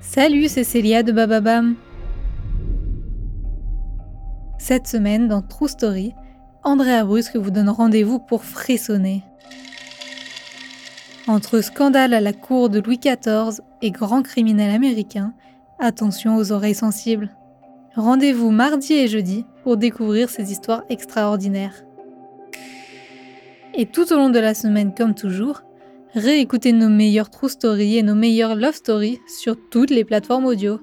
Salut, c'est Célia de Bababam. Cette semaine, dans True Story, Andrea Brusque vous donne rendez-vous pour frissonner. Entre scandale à la cour de Louis XIV et grand criminel américain, attention aux oreilles sensibles. Rendez-vous mardi et jeudi pour découvrir ces histoires extraordinaires. Et tout au long de la semaine, comme toujours, Réécoutez nos meilleures true stories et nos meilleures love stories sur toutes les plateformes audio.